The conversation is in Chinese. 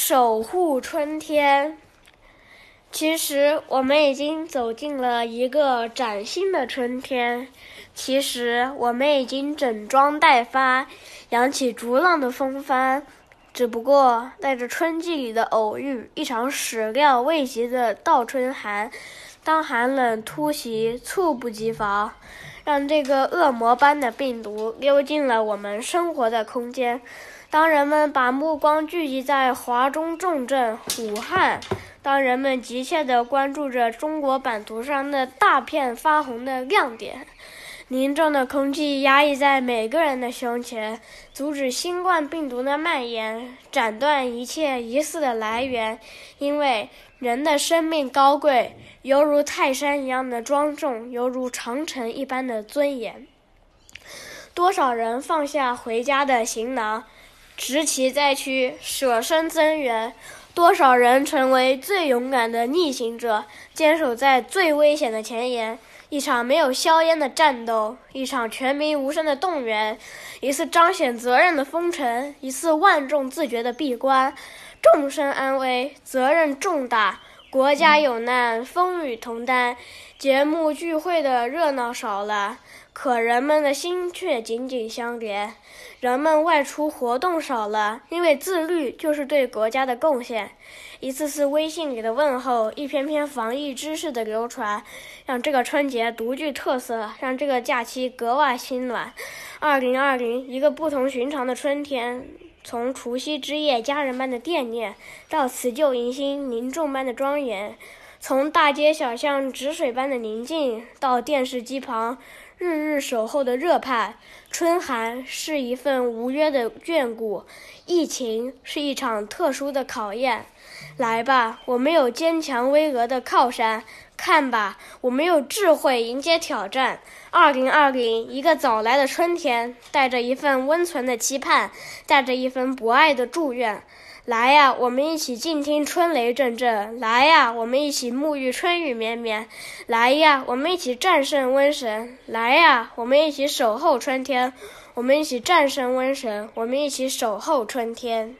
守护春天。其实我们已经走进了一个崭新的春天。其实我们已经整装待发，扬起逐浪的风帆。只不过带着春季里的偶遇，一场始料未及的倒春寒。当寒冷突袭，猝不及防，让这个恶魔般的病毒溜进了我们生活的空间。当人们把目光聚集在华中重镇武汉，当人们急切地关注着中国版图上的大片发红的亮点，凝重的空气压抑在每个人的胸前，阻止新冠病毒的蔓延，斩断一切疑似的来源。因为人的生命高贵，犹如泰山一样的庄重，犹如长城一般的尊严。多少人放下回家的行囊？直旗灾区，舍身增援，多少人成为最勇敢的逆行者，坚守在最危险的前沿。一场没有硝烟的战斗，一场全民无声的动员，一次彰显责任的封城，一次万众自觉的闭关。众生安危，责任重大。国家有难，风雨同担。节目聚会的热闹少了，可人们的心却紧紧相连。人们外出活动少了，因为自律就是对国家的贡献。一次次微信里的问候，一篇篇防疫知识的流传，让这个春节独具特色，让这个假期格外心暖。二零二零，一个不同寻常的春天。从除夕之夜家人般的惦念，到辞旧迎新凝重般的庄严；从大街小巷止水般的宁静，到电视机旁日日守候的热盼。春寒是一份无约的眷顾，疫情是一场特殊的考验。来吧，我们有坚强巍峨的靠山。看吧，我们用智慧迎接挑战。二零二零，一个早来的春天，带着一份温存的期盼，带着一份博爱的祝愿。来呀，我们一起静听春雷阵阵；来呀，我们一起沐浴春雨绵绵；来呀，我们一起战胜瘟神；来呀，我们一起守候春天；我们一起战胜瘟神；我们一起守候春天。